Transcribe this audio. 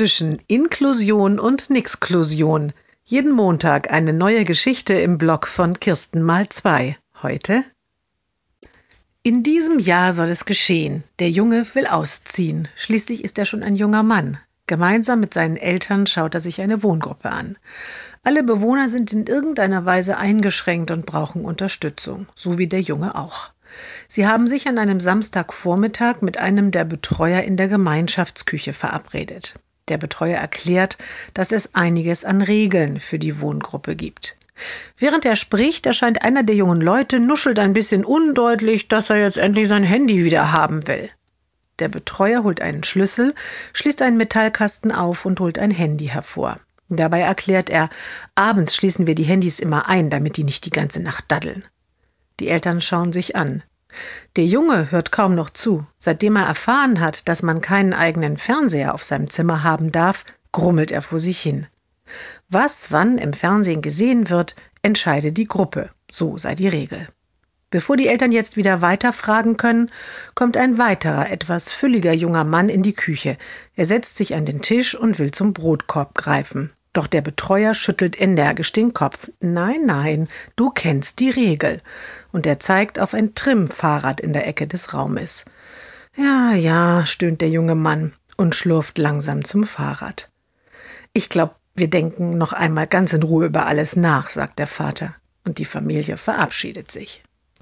zwischen Inklusion und Nixklusion. Jeden Montag eine neue Geschichte im Blog von Kirsten mal zwei. Heute? In diesem Jahr soll es geschehen. Der Junge will ausziehen. Schließlich ist er schon ein junger Mann. Gemeinsam mit seinen Eltern schaut er sich eine Wohngruppe an. Alle Bewohner sind in irgendeiner Weise eingeschränkt und brauchen Unterstützung, so wie der Junge auch. Sie haben sich an einem Samstagvormittag mit einem der Betreuer in der Gemeinschaftsküche verabredet. Der Betreuer erklärt, dass es einiges an Regeln für die Wohngruppe gibt. Während er spricht, erscheint einer der jungen Leute, nuschelt ein bisschen undeutlich, dass er jetzt endlich sein Handy wieder haben will. Der Betreuer holt einen Schlüssel, schließt einen Metallkasten auf und holt ein Handy hervor. Dabei erklärt er, abends schließen wir die Handys immer ein, damit die nicht die ganze Nacht daddeln. Die Eltern schauen sich an. Der Junge hört kaum noch zu. Seitdem er erfahren hat, dass man keinen eigenen Fernseher auf seinem Zimmer haben darf, grummelt er vor sich hin. Was wann im Fernsehen gesehen wird, entscheide die Gruppe. So sei die Regel. Bevor die Eltern jetzt wieder weiterfragen können, kommt ein weiterer, etwas fülliger junger Mann in die Küche. Er setzt sich an den Tisch und will zum Brotkorb greifen. Doch der Betreuer schüttelt energisch den Kopf. Nein, nein, du kennst die Regel. Und er zeigt auf ein Trimmfahrrad in der Ecke des Raumes. Ja, ja, stöhnt der junge Mann und schlurft langsam zum Fahrrad. Ich glaub, wir denken noch einmal ganz in Ruhe über alles nach, sagt der Vater, und die Familie verabschiedet sich.